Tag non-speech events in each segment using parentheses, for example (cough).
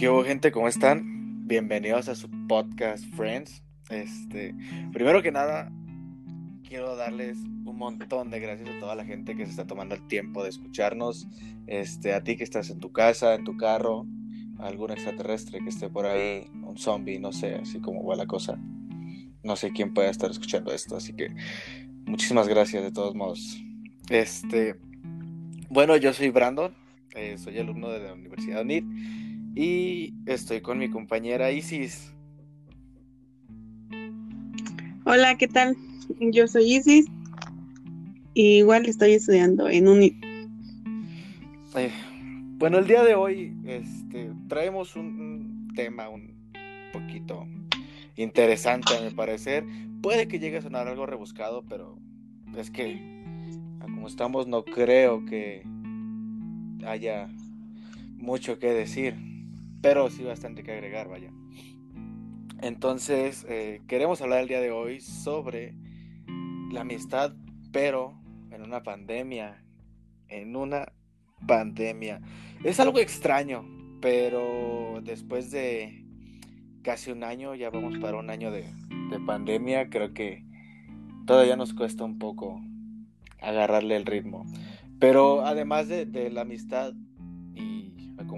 ¿Qué hubo gente? ¿Cómo están? Bienvenidos a su podcast Friends. Este, primero que nada, quiero darles un montón de gracias a toda la gente que se está tomando el tiempo de escucharnos. Este, a ti que estás en tu casa, en tu carro, algún extraterrestre que esté por ahí, un zombie, no sé, así como va la cosa. No sé quién pueda estar escuchando esto, así que muchísimas gracias de todos modos. Este, bueno, yo soy Brandon, eh, soy alumno de la Universidad UNIT y estoy con mi compañera Isis. Hola, ¿qué tal? Yo soy Isis. Y igual estoy estudiando en un... Eh, bueno, el día de hoy este, traemos un, tema un poquito interesante, a mi parecer. Puede que llegue a sonar algo rebuscado, pero es que, como estamos, no creo que haya mucho que decir pero sí bastante que agregar, vaya. Entonces, eh, queremos hablar el día de hoy sobre la amistad, pero en una pandemia. En una pandemia. Es algo extraño, pero después de casi un año, ya vamos para un año de, pandemia, creo que todavía nos cuesta un poco agarrarle el ritmo. Pero además de la amistad,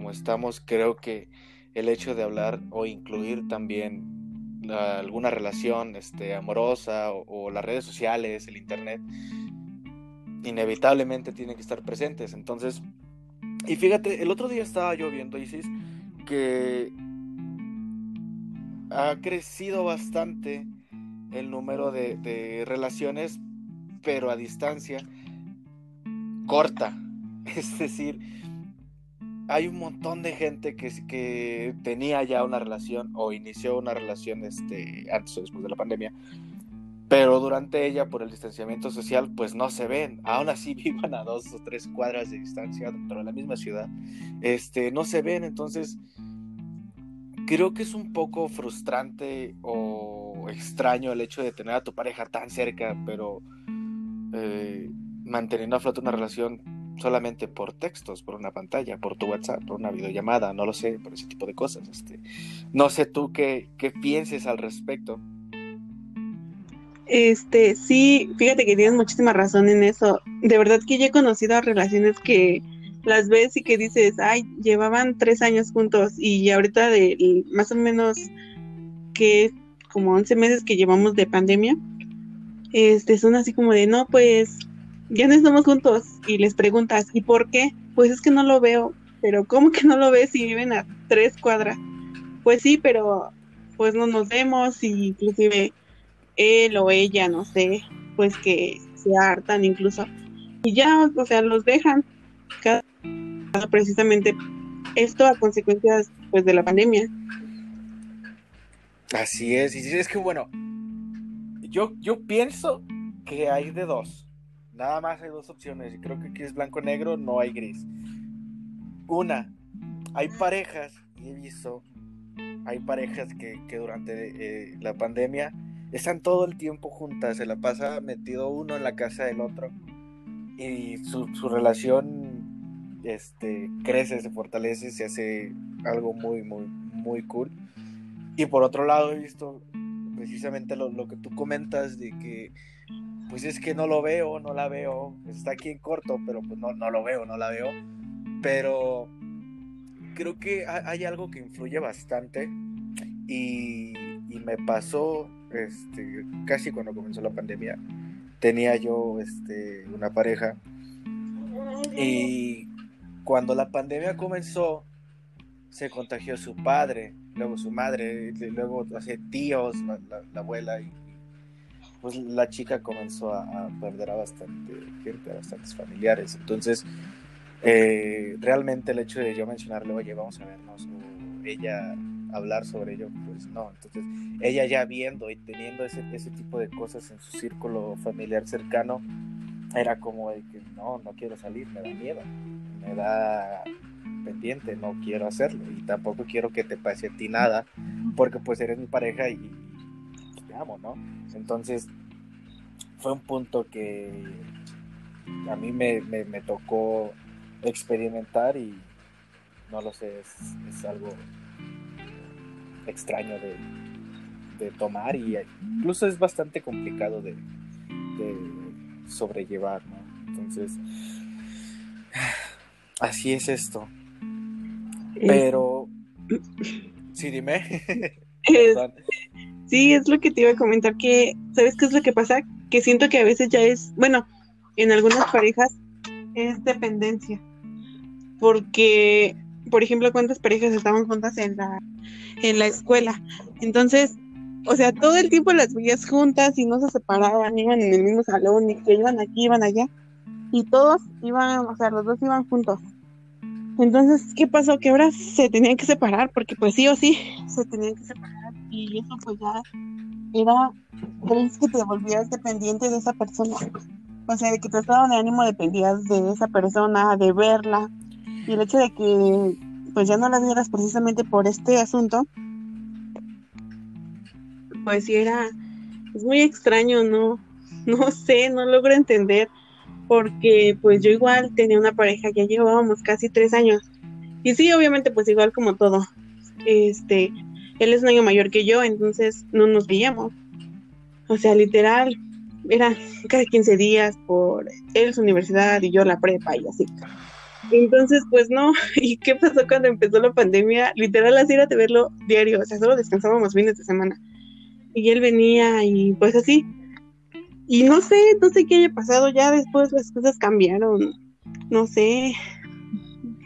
como estamos, creo que el hecho de hablar o incluir también alguna relación este, amorosa o, las redes sociales, el internet, inevitablemente tienen que estar presentes. Entonces, y fíjate, el otro día estaba yo viendo, Isis, que ha crecido bastante el número de, de relaciones, pero a distancia corta. (laughs) Es decir, hay un montón de gente que, que tenía ya una relación o inició una relación este, antes o después de la pandemia, pero durante ella, por el distanciamiento social, pues no se ven. Aún así (laughs) vivan a dos o tres cuadras de distancia dentro de la misma ciudad, este, no se ven. Entonces, creo que es un poco frustrante o extraño el hecho de tener a tu pareja tan cerca, pero eh, manteniendo a flote una relación solamente por textos, por una pantalla, por tu WhatsApp, por una videollamada, no lo sé, por ese tipo de cosas. Este, no sé tú qué, qué pienses al respecto. Este, sí, fíjate que tienes muchísima razón en eso. De verdad que yo he conocido relaciones que las ves y que dices, ay, llevaban tres años juntos y ahorita de más o menos que como 11 meses que llevamos de pandemia, este, son así como de, no, pues ya no estamos juntos y les preguntas, ¿y por qué? Pues es que no lo veo, pero ¿cómo que no lo ves si viven a tres cuadras? Pues sí, pero pues no nos vemos y inclusive él o ella, no sé, pues que se hartan incluso y ya, o sea, los dejan cada precisamente esto a consecuencias pues de la pandemia. Así es, y es que bueno, yo, yo pienso que hay de dos. Nada más hay dos opciones creo que aquí es blanco-negro, no hay gris. Una, hay parejas, y he visto, hay parejas que, durante eh, la pandemia están todo el tiempo juntas, se la pasa metido uno en la casa del otro y su, relación este, crece, se fortalece, se hace algo muy, muy, muy cool. Y por otro lado he visto precisamente lo, lo que tú comentas de que pues es que no lo veo, no la veo, está aquí en corto, pero pues no, no lo veo, no la veo. Pero creo que hay algo que influye bastante y, me pasó este, casi cuando comenzó la pandemia. Tenía yo este, una pareja y cuando la pandemia comenzó se contagió su padre, luego su madre, luego hace tíos, la abuela y pues la chica comenzó a, perder a bastante gente, a bastantes familiares. Entonces, eh, realmente el hecho de yo mencionarle, oye, vamos a vernos, o ella hablar sobre ello, pues no. Entonces, ella ya viendo y teniendo ese, ese tipo de cosas en su círculo familiar cercano, era como de que no, no quiero salir, me da miedo, me da pendiente, no quiero hacerlo y tampoco quiero que te pase a ti nada, porque pues eres mi pareja y, te amo, ¿no? Entonces, fue un punto que a mí me, me, tocó experimentar y no lo sé, es, algo extraño de, de tomar y incluso es bastante complicado de, de sobrellevar, ¿no? Entonces, (sighs) así es esto. Pero, (clears throat) sí, dime. (laughs) sí, es lo que te iba a comentar, que, ¿sabes qué es lo que pasa? Que siento que a veces ya es, bueno, en algunas parejas es dependencia. Porque, por ejemplo, cuántas parejas estaban juntas en la, en la escuela. Entonces, o sea, todo el tiempo las veías juntas y no se separaban, iban en el mismo salón y que iban aquí, iban allá. Y todos iban, o sea, los dos iban juntos. Entonces, ¿qué pasó? Que ahora se tenían que separar, porque pues sí o sí se tenían que separar. Y eso pues ya era, crees que te volvías dependiente de esa persona. O sea, de que tu estado de ánimo dependías de esa persona, de verla. Y el hecho de que pues ya no la vieras precisamente por este asunto, pues sí era, es muy extraño, ¿no? No sé, no logro entender, porque pues yo igual tenía una pareja, ya llevábamos casi tres años. Y sí, obviamente, pues igual como todo. Este, él es un año mayor que yo, entonces no nos veíamos. O sea, literal, era cada 15 días por él su universidad y yo la prepa y así. Entonces, pues no. (laughs) ¿Y qué pasó cuando empezó la pandemia? Literal, así era de verlo diario. O sea, solo descansábamos fines de semana. Y él venía y pues así. Y no sé, no sé qué haya pasado. Ya después las cosas cambiaron. No sé.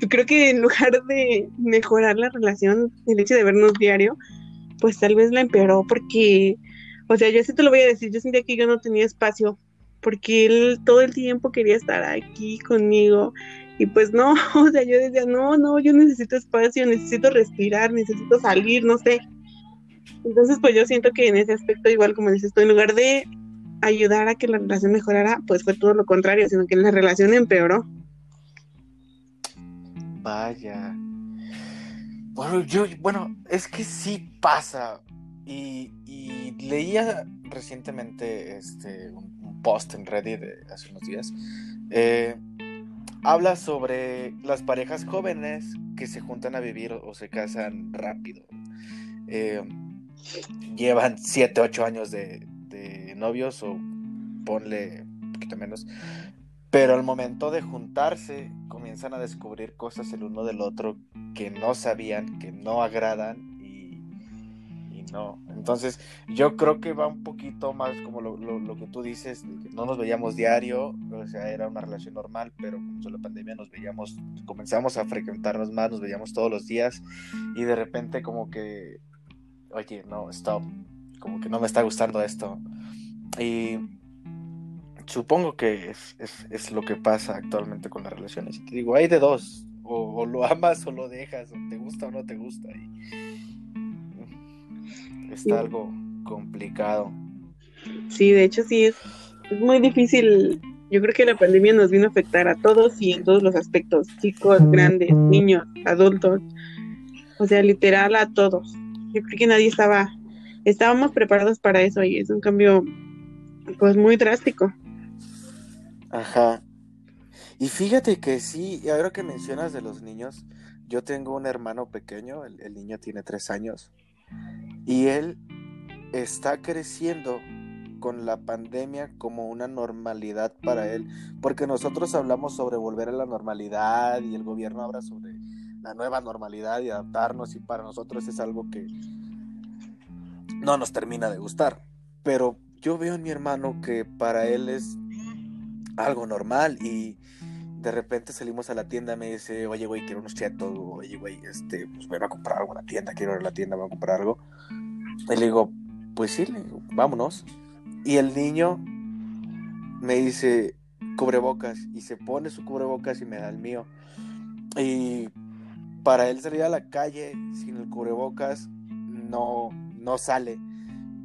Creo que en lugar de mejorar la relación, el hecho de vernos diario, pues tal vez la empeoró porque, o sea, yo sí te lo voy a decir, yo sentía que yo no tenía espacio porque él todo el tiempo quería estar aquí conmigo y pues no, (laughs) o sea, yo decía, no, no, yo necesito espacio, necesito respirar, necesito salir, no sé. Entonces, pues yo siento que en ese aspecto, igual como dices tú, en lugar de ayudar a que la relación mejorara, pues fue todo lo contrario, sino que la relación empeoró. Vaya. Bueno, yo, bueno, es que sí pasa. Y, leía recientemente este, un, post en Reddit de hace unos días. Eh, habla sobre las parejas jóvenes que se juntan a vivir o se casan rápido. Eh, llevan 7, 8 años de, novios o ponle un poquito menos. Pero al momento de juntarse comienzan a descubrir cosas el uno del otro que no sabían, que no agradan no. Entonces, yo creo que va un poquito más como lo, que tú dices, no nos veíamos diario, o sea, era una relación normal, pero con la pandemia nos veíamos, comenzamos a frecuentarnos más, nos veíamos todos los días y de repente como que, oye, no, stop, como que no me está gustando esto. Y supongo que es, lo que pasa actualmente con las relaciones. Y te digo, hay de dos, o, o, lo (laughs) amas o lo dejas, o te gusta o no te gusta. Y, está algo complicado. Sí, de hecho sí, es, es muy difícil. Yo creo que la pandemia nos vino a afectar a todos y en todos los aspectos, chicos, grandes, niños, adultos, o sea, literal a todos. Yo creo que nadie estaba, estábamos preparados para eso y es un cambio pues muy drástico. Ajá. Y fíjate que sí, ahora que mencionas de los niños, yo tengo un hermano pequeño, el, el niño tiene tres años, y él está creciendo con la pandemia como una normalidad para él, porque nosotros hablamos sobre volver a la normalidad y el gobierno habla sobre la nueva normalidad y adaptarnos y para nosotros es algo que no nos termina de gustar, pero yo veo en mi hermano que para él es algo normal y de repente salimos a la tienda, me dice, oye, güey, quiero unos chetos, oye, güey, este, pues voy a comprar algo a la tienda, quiero ir a la tienda, voy a comprar algo. Y le digo, pues sí, le digo, vámonos. Y el niño me dice, cubrebocas, y se pone su cubrebocas y me da el mío. Y para él salir a la calle sin el cubrebocas no, no sale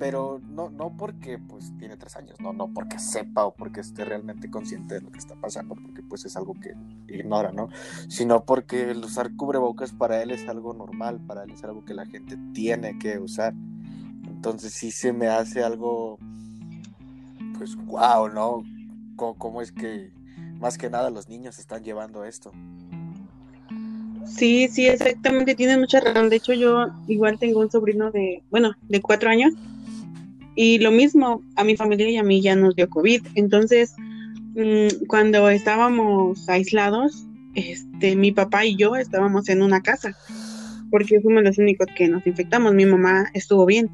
pero no, no porque pues tiene tres años, no, no porque sepa o porque esté realmente consciente de lo que está pasando, porque pues es algo que ignora, ¿no? Sino porque el usar cubrebocas para él es algo normal, para él es algo que la gente tiene que usar. Entonces sí se me hace algo, pues wow, ¿no? ¿Cómo, cómo es que más que nada los niños están llevando esto? Sí, sí, exactamente, tienes mucha razón. De hecho, yo igual tengo un sobrino de, bueno, de cuatro años. Y lo mismo, a mi familia y a mí ya nos dio COVID. Entonces, mm, cuando estábamos aislados, este, mi papá y yo estábamos en una casa, porque fuimos los únicos que nos infectamos. Mi mamá estuvo bien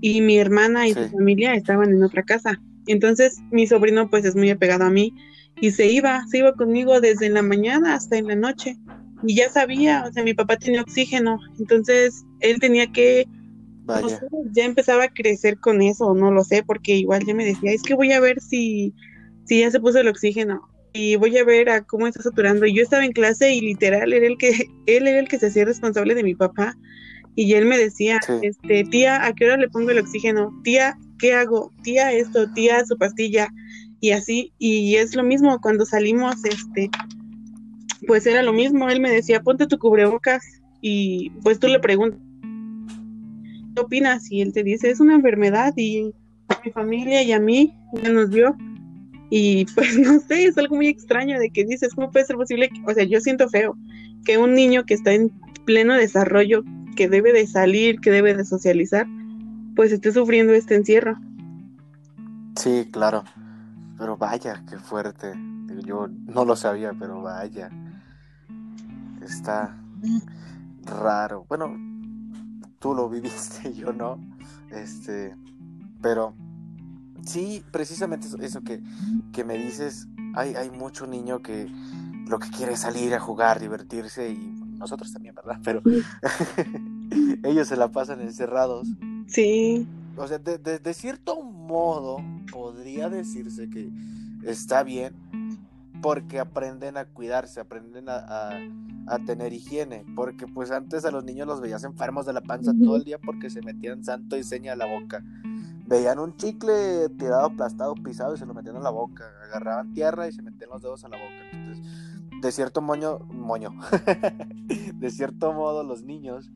y mi hermana y su familia estaban en otra casa. Entonces, mi sobrino pues es muy apegado a mí y se iba, se iba conmigo desde la mañana hasta en la noche. Y ya sabía, o sea, mi papá tenía oxígeno, entonces él tenía que, ya empezaba a crecer con eso, no lo sé, porque igual ya me decía, es que voy a ver si, si ya se puso el oxígeno y voy a ver a cómo está saturando. Y yo estaba en clase y literal era el que, (laughs) él era el que se hacía responsable de mi papá. Y él me decía, este, tía, ¿a qué hora le pongo el oxígeno? Tía, ¿qué hago? Tía, esto, tía, su pastilla y así, y es lo mismo cuando salimos, este, pues era lo mismo, él me decía, ponte tu cubrebocas y pues tú le preguntas, ¿qué opinas? Y él te dice, es una enfermedad y a mi familia y a mí ya nos dio. Y (laughs) pues no sé, es algo muy extraño de que dices, ¿cómo puede ser posible? O sea, yo siento feo que un niño que está en pleno desarrollo, que debe de salir, que debe de socializar, pues esté sufriendo este encierro. Sí, claro. Pero vaya, qué fuerte. Yo no lo sabía, pero vaya. Está raro. Bueno, tú lo viviste, yo no. Este, pero sí, precisamente eso, que, que, me dices, hay, hay mucho niño que lo que quiere es salir a jugar, divertirse y nosotros también, ¿verdad? Pero (laughs) ellos se la pasan encerrados. Sí. O sea, de, de cierto modo, podría decirse que está bien porque aprenden a cuidarse, aprenden a, tener higiene, porque pues antes a los niños los veías enfermos de la panza todo el día porque se metían santo y seña a la boca. Veían un chicle tirado, aplastado, pisado y se lo metían a la boca. Agarraban tierra y se metían los dedos a la boca. Entonces, de cierto moño, moño, (laughs) de cierto modo los niños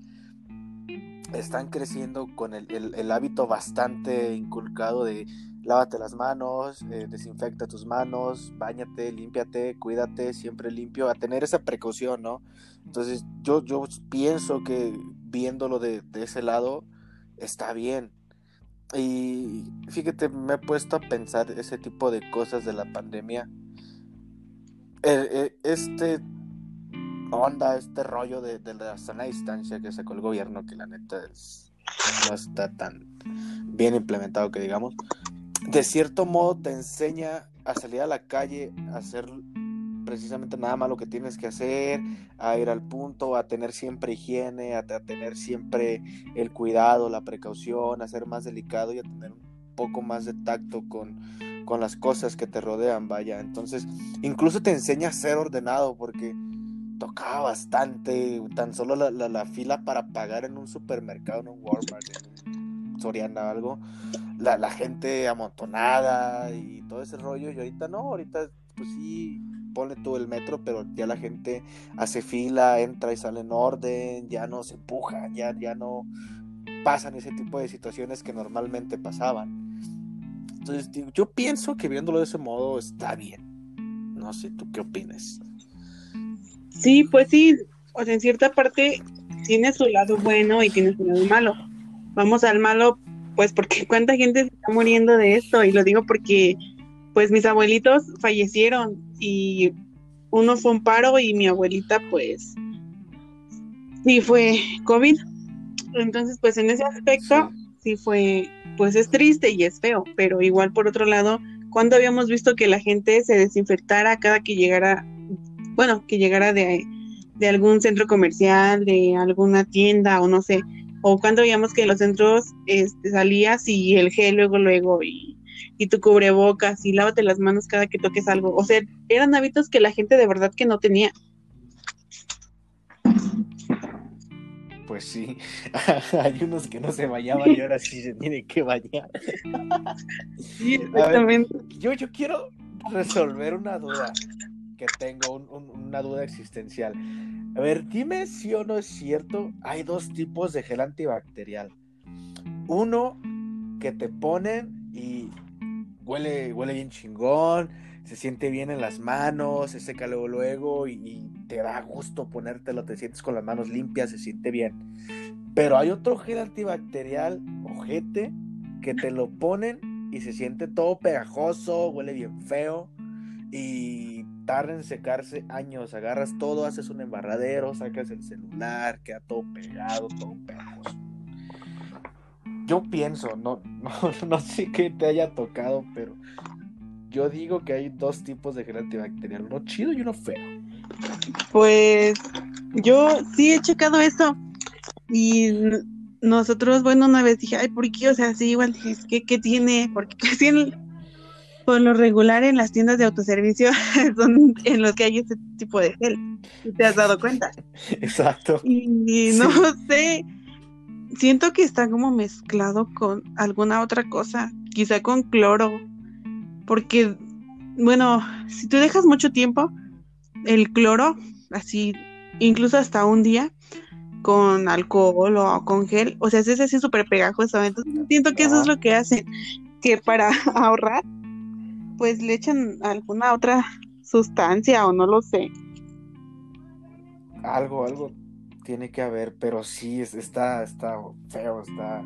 están creciendo con el, hábito bastante inculcado de lávate las manos, eh, desinfecta tus manos, bañate, límpiate, cuídate, siempre limpio, a tener esa precaución, ¿no? Entonces yo, yo pienso que viéndolo de, ese lado está bien. Y fíjate, me he puesto a pensar ese tipo de cosas de la pandemia. este onda, este rollo de, la sana distancia que sacó el gobierno, que la neta no está tan bien implementado que digamos, de cierto modo te enseña a salir a la calle, a hacer precisamente nada más lo que tienes que hacer, a ir al punto, a tener siempre higiene, a, tener siempre el cuidado, la precaución, a ser más delicado y a tener un poco más de tacto con, con las cosas que te rodean, vaya. Entonces, incluso te enseña a ser ordenado porque tocaba bastante, tan solo la, fila para pagar en un supermercado, en un Walmart, en Soriana, algo, la, la, gente amontonada y todo ese rollo, y ahorita no, ahorita pues sí, pone todo el metro, pero ya la gente hace fila, entra y sale en orden, ya no se empuja, ya, ya no pasan ese tipo de situaciones que normalmente pasaban. Entonces, yo pienso que viéndolo de ese modo está bien. No sé, ¿tú qué opinas? Sí, pues sí, o sea, en cierta parte tiene su lado bueno y tiene su lado malo. Vamos al malo, pues porque (laughs) cuánta gente se está muriendo de esto, y lo digo porque, pues mis abuelitos fallecieron y uno fue un paro y mi abuelita, pues, sí fue COVID. Entonces, pues en ese aspecto, sí fue, pues es triste y es feo, pero igual por otro lado, cuando habíamos visto que la gente se desinfectara cada que llegara bueno, que llegara de, algún centro comercial, de alguna tienda o no sé, o cuando veíamos que en los centros este, salías y el gel luego, luego y, y tu cubrebocas y lávate las manos cada que toques algo. O sea, eran hábitos que la gente de verdad que no tenía. Pues sí, (laughs) hay unos que no se bañaban y ahora sí se tienen que bañar. Sí, (laughs) exactamente. yo, yo quiero resolver una duda tengo una duda existencial. A ver, dime si o no es cierto, hay dos tipos de gel antibacterial. Uno que te ponen y huele, huele bien chingón, se siente bien en las manos, se seca luego luego y, te da gusto ponértelo, te sientes con las manos limpias, se siente bien. Pero hay otro gel antibacterial, ojete, que te lo ponen y se siente todo pegajoso, huele bien feo y tarda en secarse años. Agarras todo, haces un embarradero, sacas el celular, queda todo pegado, todo pegajoso. Yo pienso, no, (laughs) no, no sé qué te haya tocado, pero yo digo que hay dos tipos de gel antibacterial, uno chido y uno feo. Pues yo sí he checado eso. Y nosotros, bueno, una vez dije, ay, ¿por qué? O sea, sí, igual, es que, ¿qué tiene? Porque casi en, por lo regular en las tiendas de autoservicio (laughs) son en los que hay ese tipo de gel. ¿Te has dado cuenta? (laughs) Exacto. Y, no sé, siento que está como mezclado con alguna otra cosa, quizá con cloro, porque, bueno, si tú dejas mucho tiempo, el cloro, así, incluso hasta un día, con alcohol o con gel, o sea, es así súper pegajoso. Entonces siento que eso es lo que hacen, que para (laughs) ahorrar, pues le echan alguna otra sustancia o no lo sé. Algo, algo tiene que haber, pero sí, está, está feo, está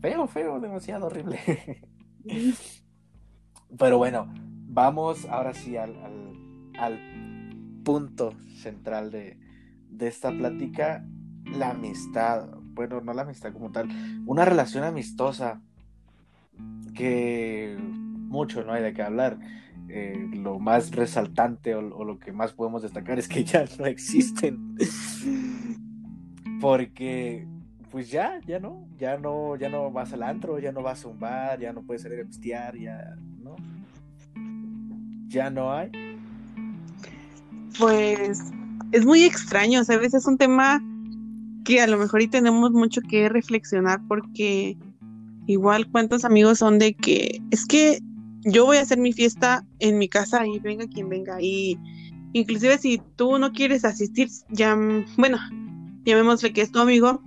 feo, feo, demasiado horrible. (laughs) pero bueno, vamos ahora sí al, al, punto central de, de esta plática la amistad, bueno, no la amistad como tal, una relación amistosa que mucho no hay de qué hablar. Eh, lo más resaltante o, lo que más podemos destacar es que (laughs) ya no existen. Porque, pues ya, ya no, ya no, ya no vas al antro, ya no vas a un bar, ya no puedes salir a pistear, ya no. Ya no hay. Pues es muy extraño, ¿sabes? Es un tema que a lo mejor y tenemos mucho que reflexionar porque igual cuántos amigos son de que es que yo voy a hacer mi fiesta en mi casa y venga quien venga. Y inclusive si tú no quieres asistir ya bueno llamémosle que es tu amigo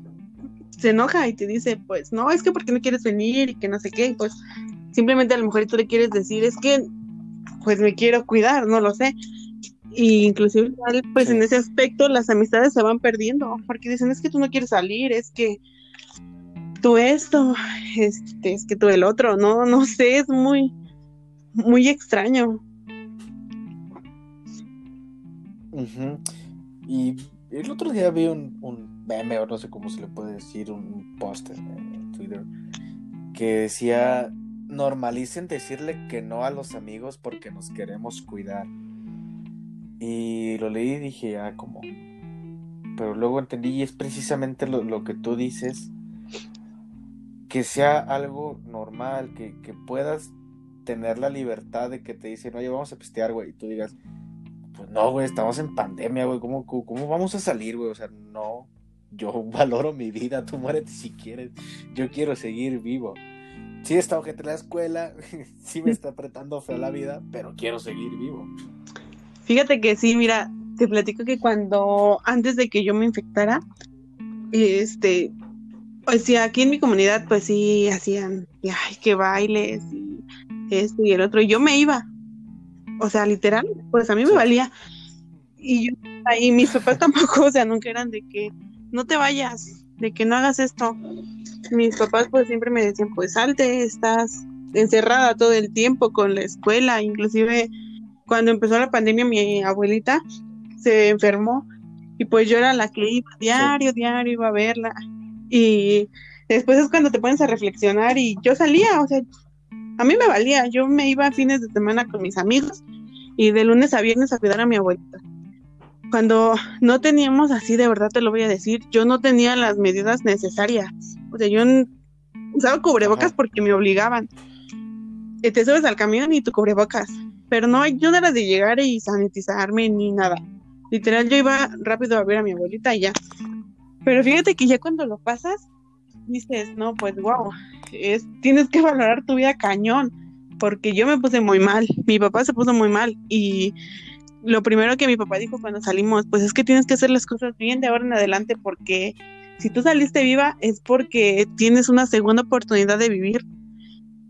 se enoja y te dice pues no es que porque no quieres venir y que no sé qué pues simplemente a lo mejor tú le quieres decir es que pues me quiero cuidar no lo sé. Y inclusive pues en ese aspecto las amistades se van perdiendo, porque dicen es que tú no quieres salir, es que tú esto, este, es que tú el otro, no, no sé, es muy, muy extraño. Y el otro día vi un, meme, o no sé cómo se le puede decir, un post en Twitter, que decía, normalicen decirle que no a los amigos porque nos queremos cuidar. Y lo leí y dije, ah, como. Pero luego entendí, y es precisamente lo, que tú dices, que sea algo normal, que, puedas tener la libertad de que te dicen, oye, vamos a pistear, güey, y tú digas, pues no, güey, estamos en pandemia, güey, ¿cómo, ¿cómo vamos a salir, güey? O sea, no, yo (laughs) valoro mi vida, tú muérete si quieres, yo quiero seguir vivo. Sí está ojete la escuela, (laughs) sí me está apretando feo la vida, pero quiero seguir vivo. Fíjate que sí, mira, te platico que cuando antes de que yo me infectara, este, pues sí, aquí en mi comunidad, pues sí, hacían, ay, que bailes y esto y el otro, y yo me iba, o sea, literal, pues a mí me valía. Y yo, y mis papás (laughs) tampoco, o sea, nunca eran de que no te vayas, de que no hagas esto. Mis papás pues siempre me decían, pues salte, estás encerrada todo el tiempo con la escuela, inclusive cuando empezó la pandemia mi abuelita se enfermó y pues yo era la que iba diario, diario, iba a verla. Y después es cuando te pones a reflexionar y yo salía, o sea, a mí me valía, yo me iba a fines de semana con mis amigos y de lunes a viernes a cuidar a mi abuelita. Cuando no teníamos así, de verdad te lo voy a decir, yo no tenía las medidas necesarias. O sea, yo usaba cubrebocas porque me obligaban. Te subes al camión y tu cubrebocas pero no, yo no era de llegar y sanitizarme ni nada. Literal, yo iba rápido a ver a mi abuelita y ya. Pero fíjate que ya cuando lo pasas, dices, no, pues wow, es, tienes que valorar tu vida cañón, porque yo me puse muy mal, mi papá se puso muy mal y lo primero que mi papá dijo cuando salimos, pues es que tienes que hacer las cosas bien de ahora en adelante, porque si tú saliste viva es porque tienes una segunda oportunidad de vivir.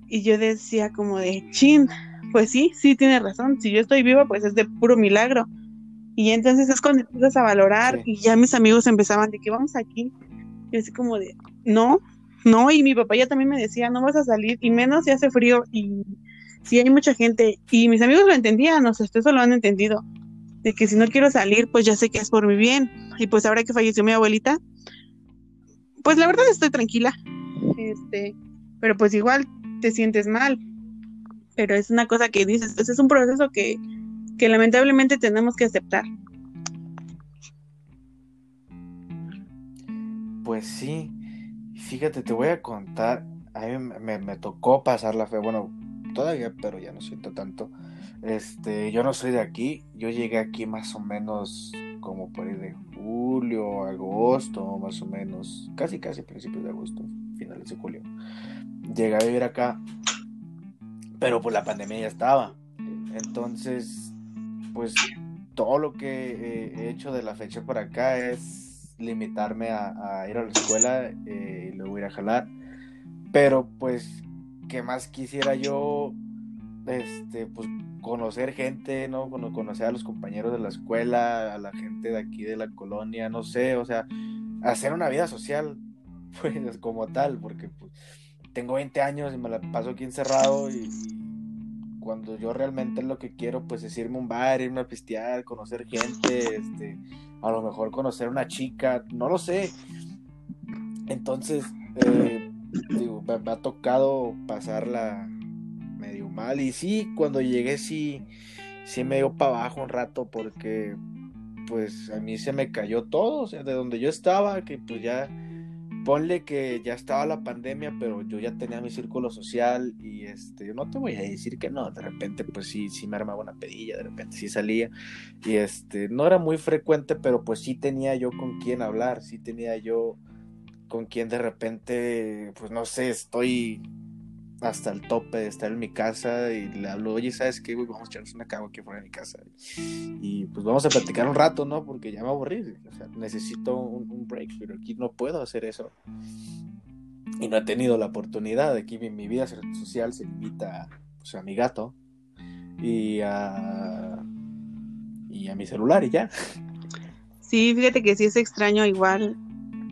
Y yo decía como de, chin, pues sí, sí tiene razón. Si yo estoy viva, pues es de puro milagro. Y entonces es cuando empiezas a valorar y ya mis amigos empezaban de que vamos aquí. Y así como de, no, no, y mi papá ya también me decía, no vas a salir, y menos si hace frío y si hay mucha gente. Y mis amigos lo entendían, o sea, ustedes lo han entendido, de que si no quiero salir, pues ya sé que es por mi bien. Y pues ahora que falleció mi abuelita, pues la verdad estoy tranquila. Este, pero pues igual te sientes mal. Pero es una cosa que dices, es un proceso que, que lamentablemente tenemos que aceptar. Pues sí, fíjate, te voy a contar, a mí me, tocó pasar la fe, bueno, todavía, pero ya no siento tanto. Este, yo no soy de aquí, yo llegué aquí más o menos como por ahí de julio, agosto, más o menos, casi casi principios de agosto, finales de julio. Llegué a vivir acá, pero pues la pandemia ya estaba. Entonces, pues todo lo que he hecho de la fecha por acá es limitarme a, ir a la escuela eh, y luego ir a jalar. Pero pues, ¿qué más quisiera yo? Este, pues conocer gente, ¿no? Conocer a los compañeros de la escuela, a la gente de aquí de la colonia, no sé, o sea, hacer una vida social, (laughs) pues como tal, porque pues, tengo 20 años y me la paso aquí encerrado y, cuando yo realmente lo que quiero pues es irme a un bar, irme a pistear, conocer gente, este, a lo mejor conocer una chica, no lo sé. Entonces, eh, digo, me, ha tocado pasarla medio mal y sí, cuando llegué sí, sí me dio para abajo un rato porque pues a mí se me cayó todo, o sea, de donde yo estaba, que pues ya ponle que ya estaba la pandemia, pero yo ya tenía mi círculo social y este, no te voy a decir que no, de repente pues sí, sí me armaba una pedilla, de repente sí salía y este, no era muy frecuente, pero pues sí tenía yo con quién hablar, sí tenía yo con quien de repente, pues no sé, estoy hasta el tope de estar en mi casa y le hablo, oye, ¿sabes qué, güey? Vamos a echarnos una cagua aquí fuera de mi casa. Y pues vamos a platicar un rato, ¿no? Porque ya me aburrí, o sea, necesito un, break, pero aquí no puedo hacer eso. Y no he tenido la oportunidad, aquí mi, mi vida social se limita pues, a mi gato y a, y a mi celular y ya. Sí, fíjate que sí es extraño igual.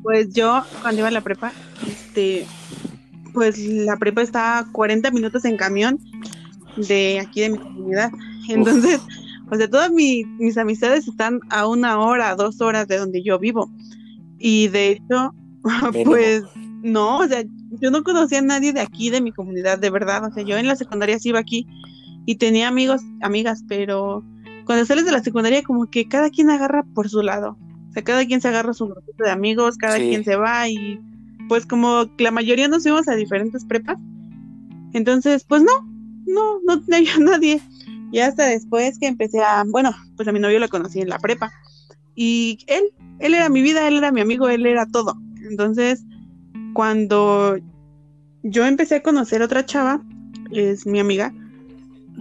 Pues yo, cuando iba a la prepa, este, pues la prepa está a 40 minutos en camión de aquí de mi comunidad. Entonces, o sea, todas mis amistades están a una hora, dos horas de donde yo vivo. Y de hecho, (laughs) pues no, o sea, yo no conocía a nadie de aquí, de mi comunidad, de verdad. O sea, yo en la secundaria sí iba aquí y tenía amigos, amigas, pero cuando sales de la secundaria como que cada quien agarra por su lado. O sea, cada quien se agarra su grupo de amigos, cada quien se va y pues como la mayoría nos fuimos a diferentes prepas, entonces pues no, no, no (laughs) tenía nadie. Y hasta después que empecé a, bueno, pues a mi novio lo conocí en la prepa. Y él, él era mi vida, él era mi amigo, él era todo. Entonces, cuando yo empecé a conocer a otra chava, es mi amiga,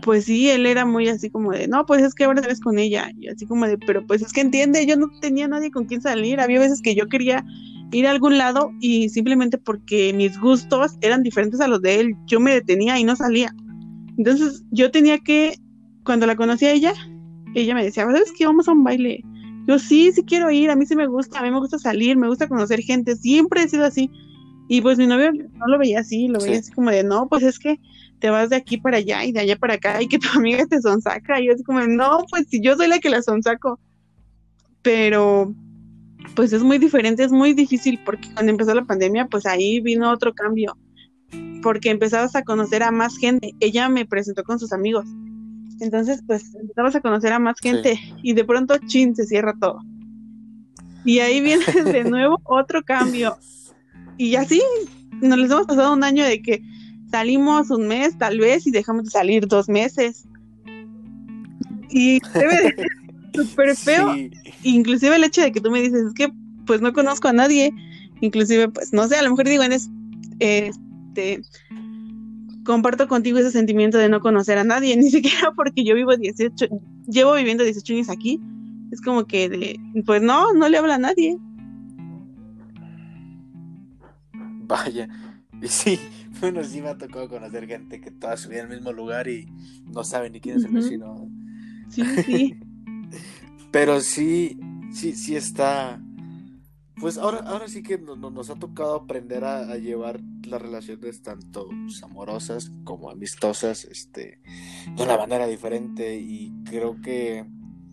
pues sí, él era muy así como de, no, pues es que ahora ves con ella. Y así como de, pero pues es que entiende, yo no tenía nadie con quien salir. Había veces que yo quería ir a algún lado y simplemente porque mis gustos eran diferentes a los de él, yo me detenía y no salía. Entonces yo tenía que, cuando la conocí a ella, ella me decía, ¿sabes qué? Vamos a un baile. Yo sí, sí quiero ir, a mí sí me gusta, a mí me gusta salir, me gusta conocer gente, siempre he sido así. Y pues mi novio no lo veía así, lo veía así como de, no, pues es que te vas de aquí para allá y de allá para acá y que tu (laughs) amiga te sonsaca. Y yo así como, no, pues si yo soy la que la sonsaco. Pero pues es muy diferente, es muy difícil porque cuando empezó la pandemia, pues ahí vino otro cambio, porque empezabas a conocer a más gente. Ella me presentó con sus amigos. Entonces, pues empezabas a conocer a más gente y de pronto, chin, se cierra todo. Y ahí viene (laughs) de nuevo otro cambio. Y así nos les hemos pasado un año de que salimos un mes tal vez y dejamos de salir dos meses. Y debe de (laughs) súper feo. Inclusive el hecho de que tú me dices, es que pues no conozco a nadie. Inclusive, pues no sé, a lo mejor digo, en este, comparto contigo ese sentimiento de no conocer a nadie, (laughs) ni siquiera porque yo vivo 18, llevo viviendo 18 años aquí. Es como que, de, pues no, no le habla a nadie. Vaya, (laughs) y sí, bueno, sí me ha tocado conocer gente que toda su vida en el mismo lugar y no sabe ni quién es el vecino. Sí, sí. (laughs) Pero sí, sí, sí está. Pues ahora, ahora sí que nos ha tocado aprender a, llevar las relaciones tanto amorosas como amistosas, este, de una manera diferente. Y creo que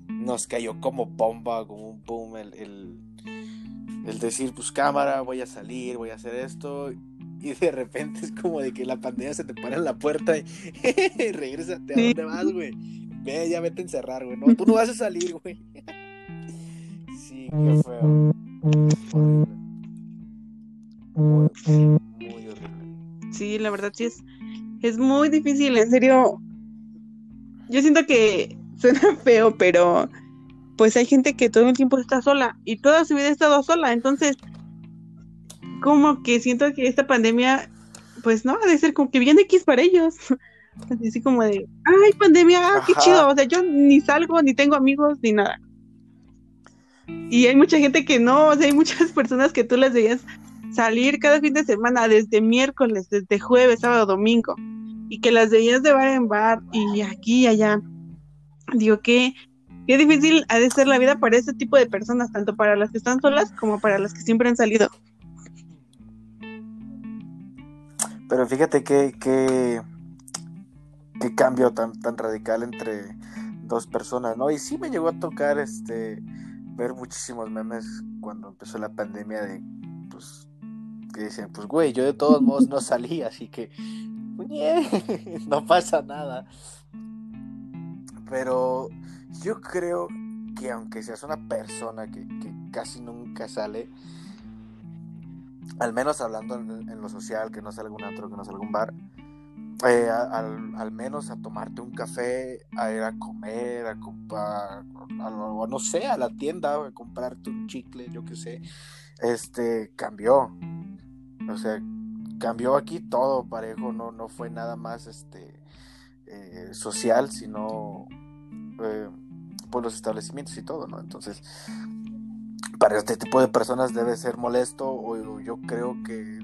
nos cayó como bomba, como un boom, el, el, decir, pues cámara, voy a salir, voy a hacer esto. Y de repente es como de que la pandemia se te para en la puerta y (laughs) regrésate a dónde vas, güey. Ve, ya vete a encerrar, güey. No, tú no vas a salir, güey. (laughs) sí, qué feo. Muy, horrible. Sí, la verdad sí es, es muy difícil, en serio. Yo siento que (laughs) suena feo, pero pues hay gente que todo el tiempo está sola y toda su vida ha estado sola, entonces como que siento que esta pandemia, pues no, ha de ser como que viene X para ellos. (laughs) (laughs) Así como de, ay, pandemia, ah, qué chido. O sea, yo ni salgo, ni tengo amigos, ni nada. Y hay mucha gente que no, o sea, hay muchas (laughs) personas que tú las veías salir cada fin de semana, desde miércoles, desde jueves, sábado, domingo, y que las veías de bar en bar y aquí y allá. Digo que qué difícil ha de ser la vida para ese tipo de personas, tanto para las que están solas como para las que siempre han salido. Pero fíjate que, que, cambio tan, tan radical entre dos personas, ¿no? Y sí me llegó a tocar este ver muchísimos memes cuando empezó la pandemia de pues que dicen, pues güey, yo de todos modos no salí, así que (laughs) no pasa nada. Pero yo creo que aunque seas una persona que, casi nunca sale, al menos hablando en, lo social, que no sea algún otro, que no sea algún bar, eh, al, menos a tomarte un café, a ir a comer, a comprar, a, no sé, a la tienda, a comprarte un chicle, yo qué sé, este, cambió. O sea, cambió aquí todo parejo, no, no fue nada más este eh, social, sino eh, por los establecimientos y todo, ¿no? Entonces, para este tipo de personas debe ser molesto o yo creo que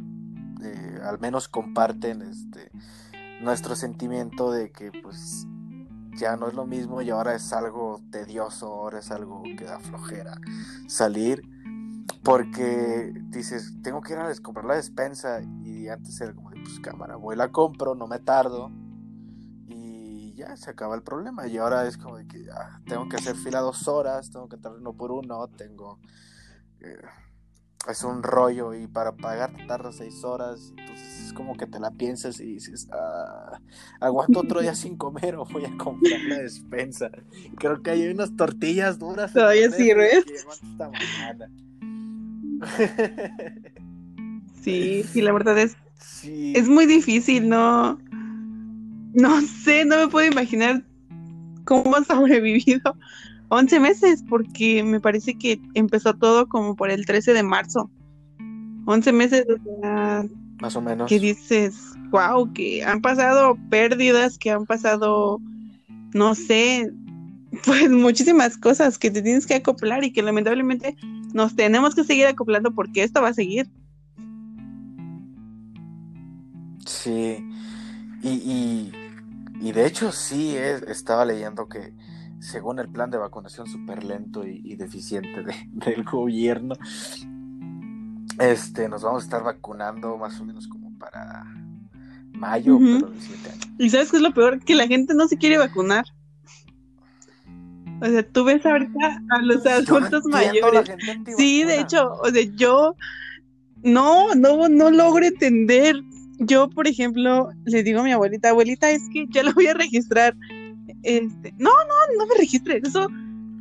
al menos comparten este nuestro sentimiento de que pues ya no es lo mismo y ahora es algo tedioso, ahora es algo que da flojera salir porque dices, tengo que ir a comprar la despensa y antes era como pues cámara, voy la compro, no me tardo y ya se acaba el problema y ahora es como de que ah, tengo que hacer fila dos horas, tengo que entrar uno por uno, tengo... Eh, es un rollo y para pagar te tarda seis horas, entonces es como que te la piensas y dices, ah, aguanto otro día sin comer o voy a comprar la despensa. Creo que hay unas tortillas duras. Todavía sirve. (laughs) sí, sí, la verdad es, es muy difícil, no, no sé, no me puedo imaginar cómo has sobrevivido 11 meses, porque me parece que empezó todo como por el 13 de marzo. 11 meses, más o menos. Que dices, wow, que han pasado pérdidas, que han pasado, no sé, (laughs) pues muchísimas cosas que te tienes que acoplar y que lamentablemente nos tenemos que seguir acoplando porque esto va a seguir. Sí, y, y, y de hecho sí, estaba leyendo que según el plan de vacunación súper lento y, deficiente (laughs) del gobierno, este, nos vamos a estar vacunando más o menos como para mayo, pero ¿Y sabes qué es lo peor? Que la gente no se quiere vacunar. O sea, tú ves ahorita a los adultos mayores. Sí, de hecho, o sea, yo no, no, no logro entender. Yo, por ejemplo, le digo a mi abuelita, abuelita, es que ya lo voy a registrar este, no, no, no me registres, eso,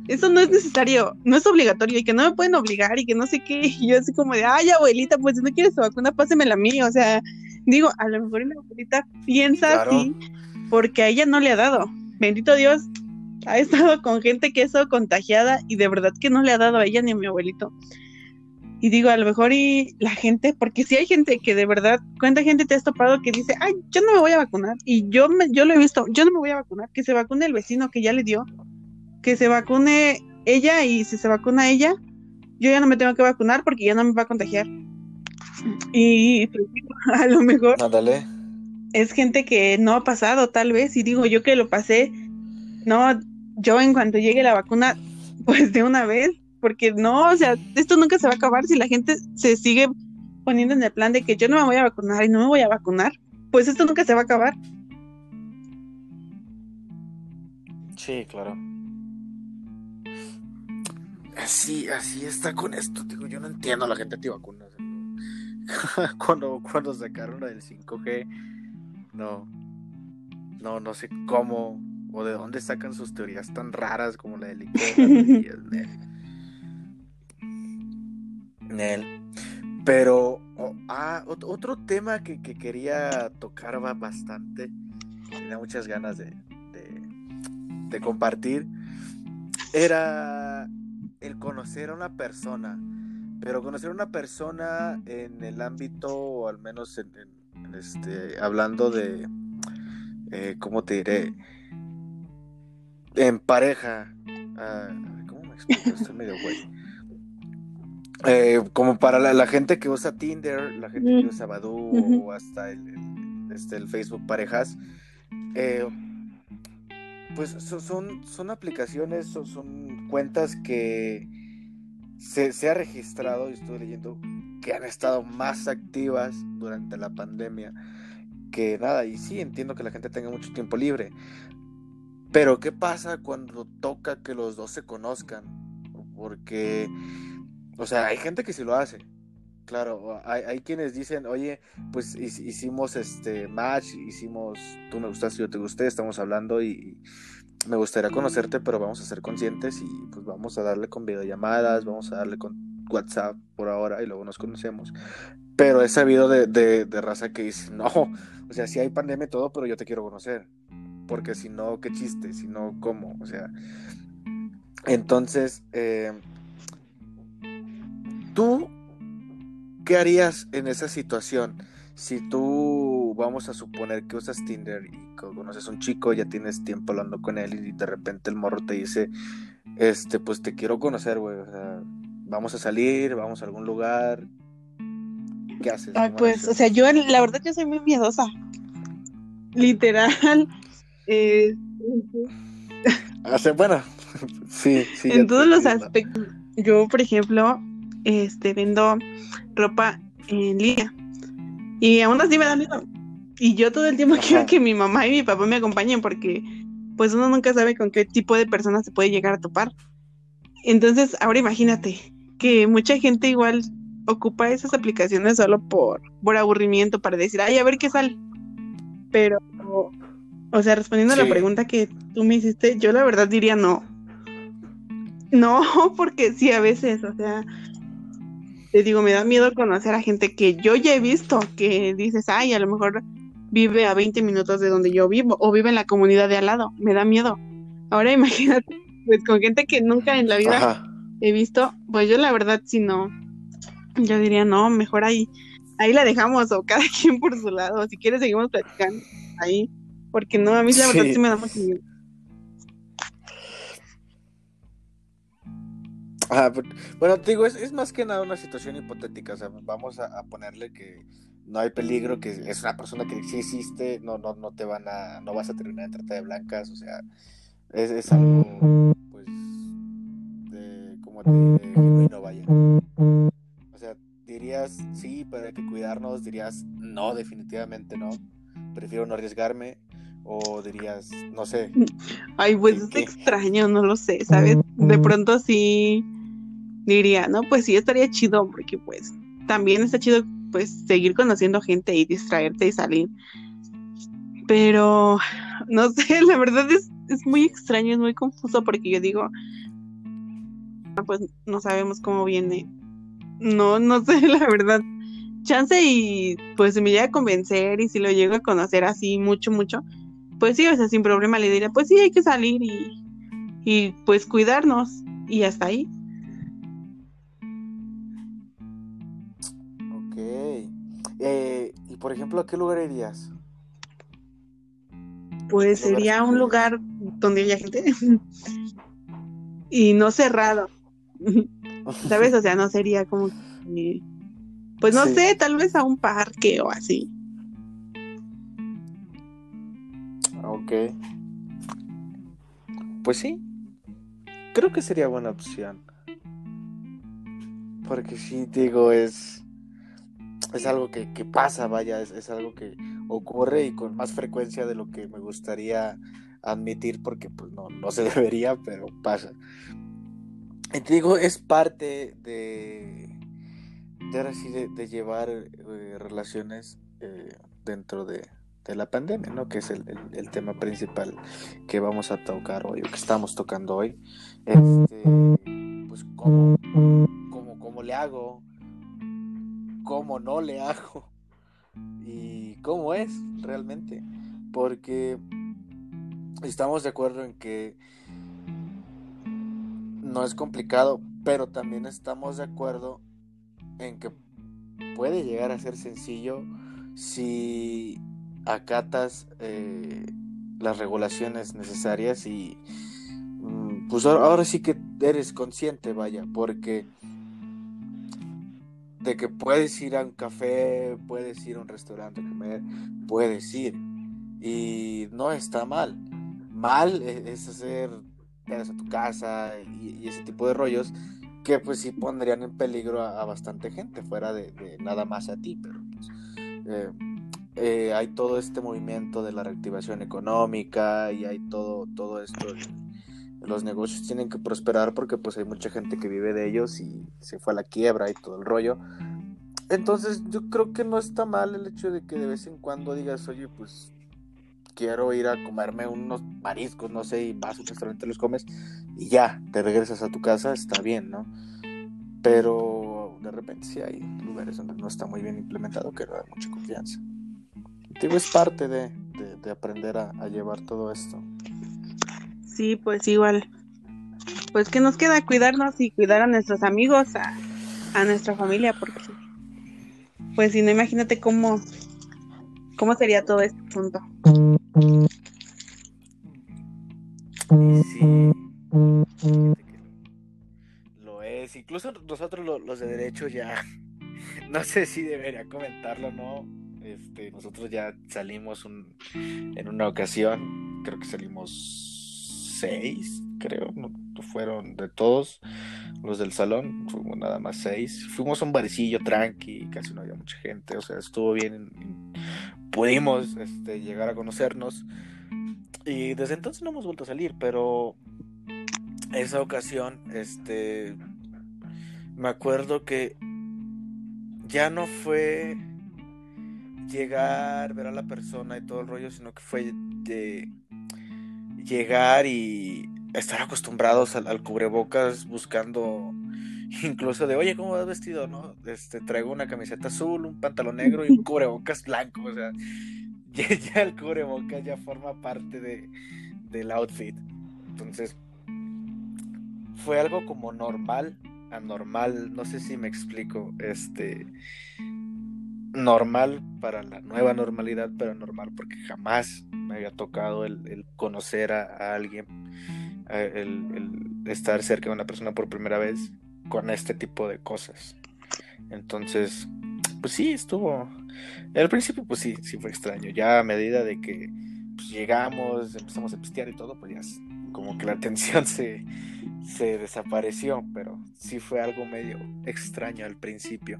eso no es necesario, no es obligatorio y que no me pueden obligar y que no sé qué. (laughs) Y yo así como de, ay, abuelita, pues si no quieres tu vacuna, pásemela a mí. O sea, digo, a lo mejor mi abuelita piensa así porque a ella no le ha dado. Bendito Dios, ha estado con gente que es contagiada y de verdad que no le ha dado a ella ni a mi abuelito. Y digo, a lo mejor y la gente, porque si hay gente que de verdad, cuánta gente te has topado que dice, ay, yo no me voy a vacunar. Y yo, me, yo lo he visto, yo no me voy a vacunar, que se vacune el vecino que ya le dio, que se vacune ella y si se vacuna ella, yo ya no me tengo que vacunar porque ya no me va a contagiar. Y pues, (laughs) a lo mejor es gente que no ha pasado tal vez, y digo yo que lo pasé, no, yo en cuanto llegue la vacuna pues de una vez, porque no, o sea, esto nunca se va a acabar si la gente se sigue poniendo en el plan de que yo no me voy a vacunar y no me voy a vacunar, pues esto nunca se va a acabar. Sí, claro. Así, así está con esto, digo, yo no entiendo a la gente antivacuna. (laughs) cuando, cuando sacaron la del 5G, no, no, no sé cómo o de dónde sacan sus teorías tan raras como la del Nel. Pero, ah, otro tema que, quería tocar bastante, tenía muchas ganas de, de compartir, era el conocer a una persona pero conocer a una persona en el ámbito, o al menos en, este, hablando de, eh, ¿cómo te diré? En pareja. Ah, ¿Cómo me explico? Estoy medio güey. Eh, como para la, gente que usa Tinder, la gente que usa Badoo o hasta el, este, el Facebook Parejas, eh, pues son, son aplicaciones, son, son cuentas que se, ha registrado, y estoy leyendo, que han estado más activas durante la pandemia que nada. Y sí, entiendo que la gente tenga mucho tiempo libre. Pero ¿qué pasa cuando toca que los dos se conozcan? Porque, o sea, hay gente que sí lo hace. Claro, hay, hay quienes dicen, oye, pues hicimos este match, hicimos, tú me gustaste, yo te gusté, estamos hablando y, me gustaría conocerte, pero vamos a ser conscientes y pues vamos a darle con videollamadas, vamos a darle con WhatsApp por ahora y luego nos conocemos. Pero he sabido de, de, raza que dice, no, (laughs) o sea, sí hay pandemia y todo, pero yo te quiero conocer. Porque si no, qué chiste, si no, ¿cómo? O sea, entonces, eh, ¿tú qué harías en esa situación? Si tú, vamos a suponer que usas Tinder y conoces a un chico, ya tienes tiempo hablando con él y de repente el morro te dice, este, pues te quiero conocer, güey, o sea, vamos a salir, vamos a algún lugar, ¿qué haces? pues, o sea, yo la verdad yo soy muy miedosa, literal. (laughs) Eh... bueno, (laughs) sí, sí. En todos los aspectos. Yo, por ejemplo, este, vendo ropa en línea. Y aún así me da miedo. Y yo todo el tiempo (laughs) quiero que mi mamá y mi papá me acompañen porque pues uno nunca sabe con qué tipo de personas se puede llegar a topar. Entonces, ahora imagínate que mucha gente igual ocupa esas aplicaciones solo por, por aburrimiento, para decir, ay, a ver qué sale. Pero, o sea, respondiendo a la pregunta que tú me hiciste, yo la verdad diría no. No, (laughs) porque sí, a veces, o sea, te digo, me da miedo conocer a gente que yo ya he visto, que dices, ay, a lo mejor vive a 20 minutos de donde yo vivo o vive en la comunidad de al lado. Me da miedo. Ahora (laughs) imagínate, pues con gente que nunca en la vida he visto, pues yo la verdad si no, yo diría no, mejor ahí, ahí la dejamos o cada (laughs) quien por su lado. Si quieres seguimos platicando ahí, porque no, a mí la verdad sí me da mucho miedo. Bueno, te digo, es, más que nada una situación hipotética. O sea, vamos a ponerle que no hay peligro, que es una persona que sí existe, no, no, no te van a, no vas a terminar en trata de blancas, o sea, es, es algo, pues, de, como te no vaya. O sea, dirías, sí, pero hay que cuidarnos, dirías, no, definitivamente no, prefiero no arriesgarme, o dirías, no sé. Ay, pues es extraño, no lo sé, ¿sabes? De pronto sí diría, no, pues sí, estaría chido, porque pues también está chido pues seguir conociendo gente y distraerte y salir. Pero no sé, (laughs) la verdad es, es muy extraño, es muy confuso porque yo digo, pues no sabemos cómo viene. No, no sé, (laughs) la verdad. Chance y pues me llega a convencer y si lo llego a conocer así mucho, mucho, pues sí, o sea, sin problema le diría, pues sí, hay que salir y, y pues cuidarnos y hasta ahí. Por ejemplo, ¿a qué lugar irías? Pues sería un lugar donde haya gente (laughs) y no cerrado. (laughs) ¿Sabes? O sea, no sería como pues no sé, tal vez a un parque o así. Ok. Pues sí. creo que sería buena opción. Porque sí, digo, es, es algo que, pasa, vaya, es, algo que ocurre y con más frecuencia de lo que me gustaría admitir porque pues no, no se (laughs) debería, pero pasa. Y te digo, es parte de, de, de, llevar eh, relaciones eh, dentro de, la pandemia, ¿no? Que es el, tema principal que vamos a tocar hoy, o que estamos tocando hoy. Este, pues, ¿cómo, cómo, cómo le hago? ¿Cómo no le hago? Y cómo es realmente. Porque estamos de acuerdo en que no es complicado, pero también estamos de acuerdo en que puede llegar a ser sencillo si acatas eh, las regulaciones necesarias y mm, pues ahora, sí que eres consciente, vaya, porque de que puedes ir a un café, puedes ir a un restaurante a comer, puedes ir y no está mal. Mal e-, es hacer a tu casa y, ese tipo de rollos que pues sí pondrían en peligro a, bastante gente fuera de, nada más a ti pero pues, eh, eh, hay todo este movimiento de la reactivación económica y hay todo todo esto los negocios tienen que prosperar porque pues hay mucha gente que vive de ellos y se fue a la quiebra y todo el rollo entonces yo creo que no está mal el hecho de que de vez en cuando digas oye pues quiero ir a comerme unos mariscos, no sé, y vas a un restaurante, los comes y ya, te regresas a tu casa, está bien, ¿no? Pero de repente sí hay lugares donde no está muy bien implementado, que no da mucha confianza. Digo, es parte de, aprender a, llevar todo esto. Sí, pues igual. Pues que nos queda cuidarnos y cuidar a nuestros amigos, a, nuestra familia, porque pues si no, imagínate cómo, cómo sería todo este punto. Sí. Lo es. Incluso nosotros los de derecho ya. (laughs) No sé si debería comentarlo o no. Este, nosotros ya salimos en una ocasión. Creo que salimos seis, creo. Fueron de todos los del salón. Fuimos nada más seis. Fuimos a un barecillo tranqui. Casi no había mucha gente. O sea, estuvo bien. Pudimos este, llegar a conocernos. Y desde entonces no hemos vuelto a salir, pero esa ocasión, este, me acuerdo que ya no fue llegar, ver a la persona y todo el rollo, sino que fue de llegar y estar acostumbrados al, cubrebocas buscando incluso de oye cómo vas vestido no este traigo una camiseta azul un pantalón negro y un cubrebocas blanco o sea (laughs) ya, el cubrebocas ya forma parte de, del outfit. Entonces, fue algo como normal, anormal, no sé si me explico, este normal para la nueva normalidad, pero normal porque jamás me había tocado el, conocer a, alguien, el, estar cerca de una persona por primera vez con este tipo de cosas. Entonces, pues sí, estuvo. Al principio, pues sí, sí fue extraño. Ya a medida de que pues, llegamos, empezamos a pistear y todo, pues ya como que la (laughs) tensión se, se desapareció, pero sí fue algo medio extraño al principio.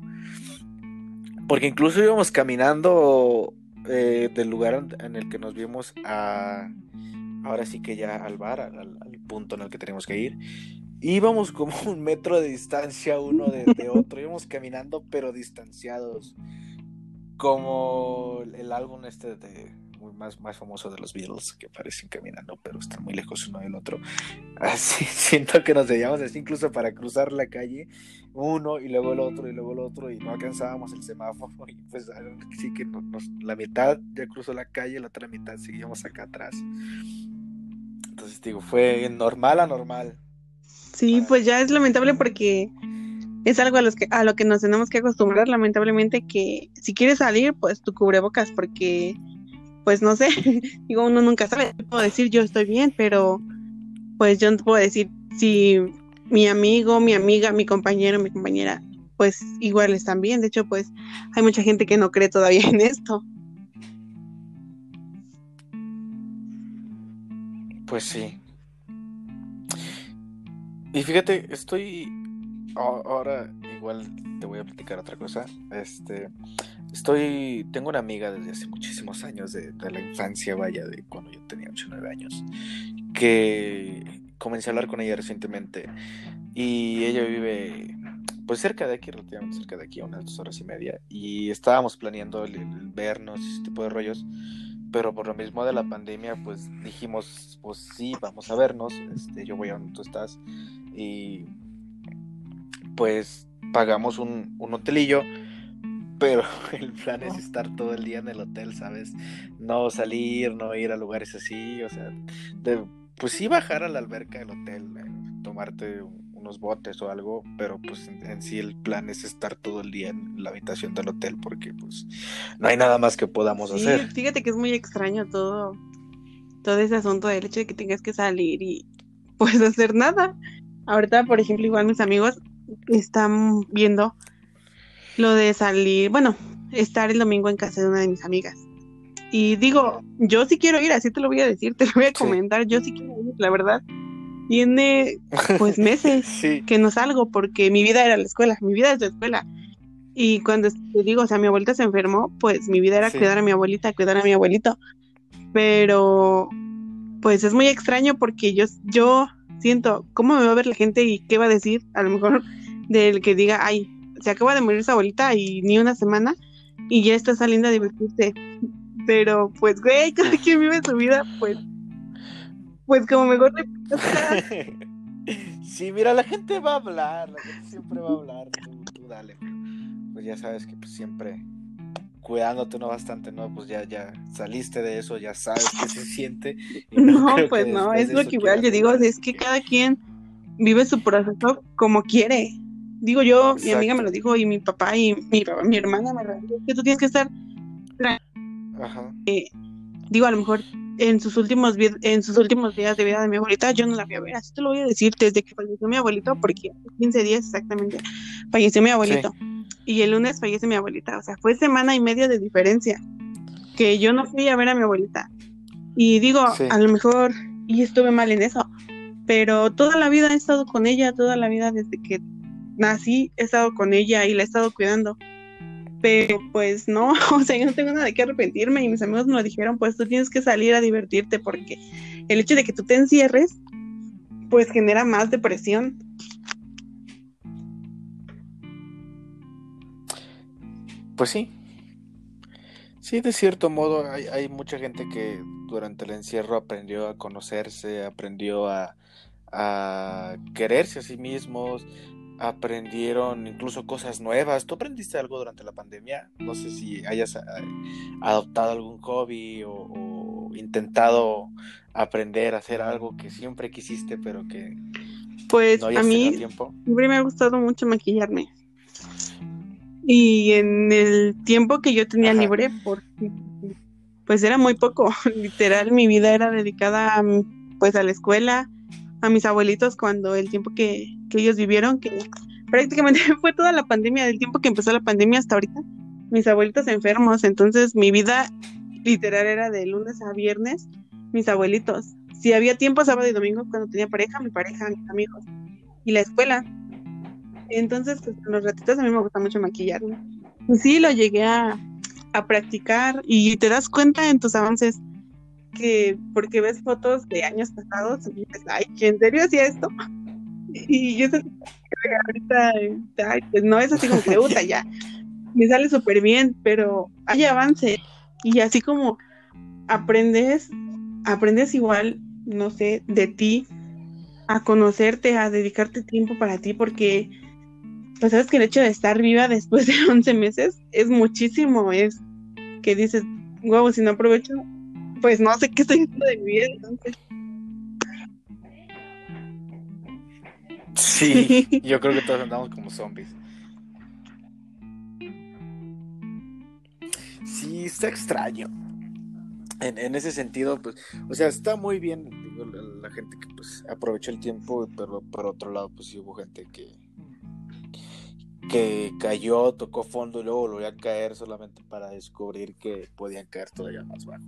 Porque incluso íbamos caminando eh, del lugar en el que nos vimos a. Ahora sí que ya al bar, al, al punto en el que tenemos que ir íbamos como un metro de distancia uno de, (laughs) otro, íbamos caminando pero distanciados, como el álbum este de muy más, más famoso de los Beatles que parecen caminando pero están muy lejos uno del otro. (laughs) Así siento que nos veíamos así incluso para cruzar la calle, uno y luego el otro y luego el otro y no alcanzábamos el semáforo (laughs) y pues sí que la mitad ya cruzó la calle, la otra mitad seguíamos acá atrás. Entonces digo, fue normal a normal. Sí, pues ya es lamentable porque es algo a, los que, a lo que nos tenemos que acostumbrar, lamentablemente, que si quieres salir, pues tu cubrebocas, porque, pues no sé, (laughs) digo, uno nunca sabe, puedo decir yo estoy bien, pero pues yo no puedo decir si mi amigo, mi amiga, mi compañero, mi compañera, pues igual están bien, de hecho, pues hay mucha gente que no cree todavía (laughs) en esto. Pues sí, Y fíjate, estoy ahora igual te voy a platicar otra cosa. Este, estoy, tengo una amiga desde hace muchísimos años de, la infancia, vaya, de cuando yo tenía 8 o 9 años, que comencé a hablar con ella recientemente y ella vive pues cerca de aquí, relativamente cerca de aquí, a unas dos horas y media, y estábamos planeando vernos y ese tipo de rollos, pero por lo mismo de la pandemia, pues dijimos, pues sí, vamos a vernos, este, yo voy a donde tú estás, y pues pagamos un, un hotelillo, pero (laughs) el plan es estar todo el día en el hotel, ¿sabes? No salir, no ir a lugares así, o sea, pues sí bajar a la alberca del hotel, eh, tomarte unos botes o algo, pero pues en, sí el plan es estar todo el día en la habitación del hotel porque pues no hay nada más que podamos sí, hacer. Fíjate que es muy extraño todo, todo ese asunto del hecho de que tengas que salir y pues (laughs) hacer nada. Ahorita, por ejemplo, igual mis amigos están viendo lo de salir, bueno, estar el domingo en casa de una de mis amigas. Y digo, yo sí quiero ir, así te lo voy a decir, (laughs) te lo voy a comentar, yo sí quiero ir, la verdad. Tiene pues (laughs) meses que no salgo porque mi vida era la escuela, mi vida es la escuela. Y cuando te digo, o sea, mi abuelita se enfermó, pues mi vida era cuidar a mi abuelita, cuidar a mi abuelito. Pero pues es muy extraño porque yo, yo siento, ¿cómo me va a ver la gente y qué va a decir? A lo mejor del que diga, ay, se acaba de morir su abuelita y ni una semana y ya está saliendo a divertirse. Pero pues, güey, (laughs) cada quien vive su vida, pues, pues como mejor le (laughs) Sí, mira, la gente va a hablar, la gente siempre va a hablar, tú, dale. Pues ya sabes que pues siempre cuidándote no bastante, ¿no? Pues ya, ya saliste de eso, ya sabes qué se siente. (laughs) No, pues no, es lo que igual yo digo, es que cada quien vive su proceso como quiere. Digo yo, mi amiga me lo dijo y mi papá y mi, mi hermana me lo dijo, que tú tienes que estar... Ajá. Eh, digo, a lo mejor en sus últimos en sus últimos días de vida de mi abuelita yo no la fui a ver, así te lo voy a decir, desde que falleció mi abuelito, porque 15 días exactamente falleció mi abuelito. Y el lunes fallece mi abuelita, o sea, fue semana y media de diferencia que yo no fui a ver a mi abuelita. Y digo, a lo mejor y estuve mal en eso, pero toda la vida he estado con ella, toda la vida desde que nací he estado con ella y la he estado cuidando. Pero pues no, (laughs) o sea, yo no tengo nada de qué arrepentirme y mis amigos me lo dijeron, pues tú tienes que salir a divertirte porque el hecho de que tú te encierres, pues genera más depresión. Pues sí. Sí, de cierto modo hay, hay mucha gente que durante el encierro aprendió a conocerse, aprendió a, a quererse a sí mismos, aprendieron incluso cosas nuevas. ¿Tú aprendiste algo durante la pandemia? No sé si hayas eh, adoptado algún hobby o, intentado aprender a hacer algo que siempre quisiste, pero que pues a mí siempre me ha gustado mucho maquillarme. Y en el tiempo que yo tenía libre, porque pues era muy poco, (laughs) literal, mi vida era dedicada pues a la escuela, a mis abuelitos cuando el tiempo que, que ellos vivieron, que prácticamente (laughs) fue toda la pandemia, del tiempo que empezó la pandemia hasta ahorita, mis abuelitos enfermos, entonces mi vida literal era de lunes a viernes, mis abuelitos. Si había tiempo sábado y domingo cuando tenía pareja, mi pareja, mis amigos y la escuela. Entonces, pues los ratitos a mí me gusta mucho maquillarme. Sí, lo llegué a, a practicar y te das cuenta en tus avances que porque ves fotos de años pasados y dices, ay, ¿en serio hacía esto? Y yo ahorita, pues no es así como que gusta ya, me sale súper bien, pero hay avance y así como aprendes, aprendes igual, no sé, de ti, a conocerte, a dedicarte tiempo para ti, porque pues sabes que el hecho de estar viva después de 11 meses es muchísimo, es que dices, wow, si no aprovecho, pues no sé qué estoy haciendo de mi vida, entonces Sí, (laughs) yo creo que todos andamos como zombies. Sí, está extraño. En, ese sentido, pues, o sea, está muy bien la, gente que pues aprovechó el tiempo, pero por otro lado, pues sí hubo gente que que cayó, tocó fondo y luego volvió a caer solamente para descubrir que podían caer todavía más bajo.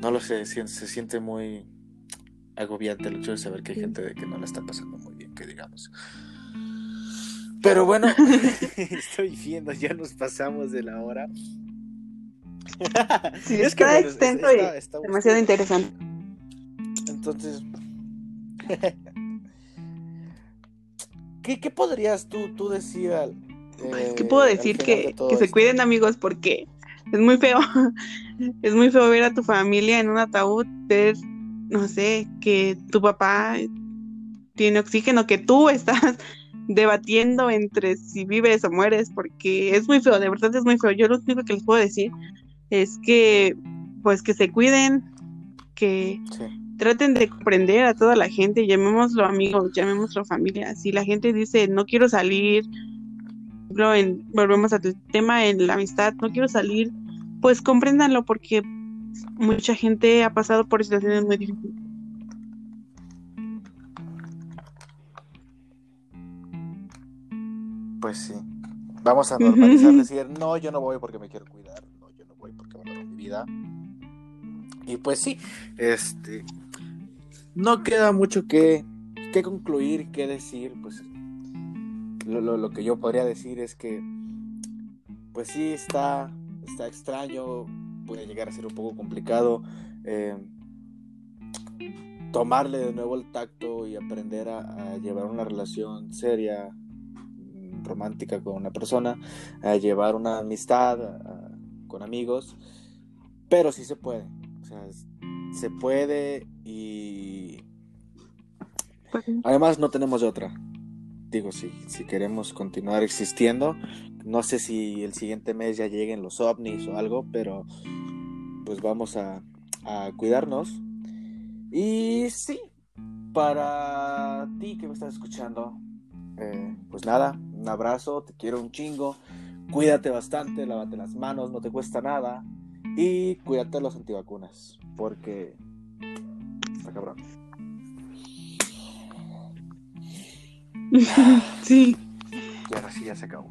No lo sé, se siente muy agobiante el hecho de saber que hay gente de que no la está pasando muy bien, que digamos. Pero bueno, (laughs) (laughs) estoy viendo, ya nos pasamos de la hora. (laughs) Sí, es que está extenso y demasiado interesante. Entonces, ¿qué, ¿qué, podrías tú, tú decir al... Eh, ¿Qué puedo decir? Que, que se cuiden amigos porque es muy feo. (laughs) es muy feo ver a tu familia en un ataúd, ver, no sé, que tu papá tiene oxígeno, que tú (laughs) estás debatiendo entre si vives o mueres, porque es muy feo, de verdad es muy feo. Yo lo único que les puedo decir es que, pues, que se cuiden, que traten de comprender a toda la gente, llamémoslo amigos, llamémoslo familia. Si la gente dice, no quiero salir, volvemos a tu tema en la amistad, no quiero salir, pues compréndanlo porque mucha gente ha pasado por situaciones muy difíciles. Pues sí. Vamos a normalizar decir, no, yo no voy porque me quiero cuidar, no, yo no voy porque valoro mi vida. Y pues sí, este no queda mucho que, que concluir, que decir, pues lo, lo, que yo podría decir es que pues sí está, está extraño, puede llegar a ser un poco complicado eh, tomarle de nuevo el tacto y aprender a, llevar una relación seria, mm, romántica con una persona, a llevar una amistad con amigos, pero sí se puede, o sea, se puede y pues además no tenemos de otra digo, si, si queremos continuar existiendo, no sé si el siguiente mes ya lleguen los ovnis o algo, pero pues vamos a, cuidarnos. Y sí, para ti que me estás escuchando, eh, pues nada, un abrazo, te quiero un chingo, cuídate bastante, lávate las manos, no te cuesta nada y cuídate los antivacunas, porque está cabrón. (laughs) sí. Y ahora sí ya se acabó.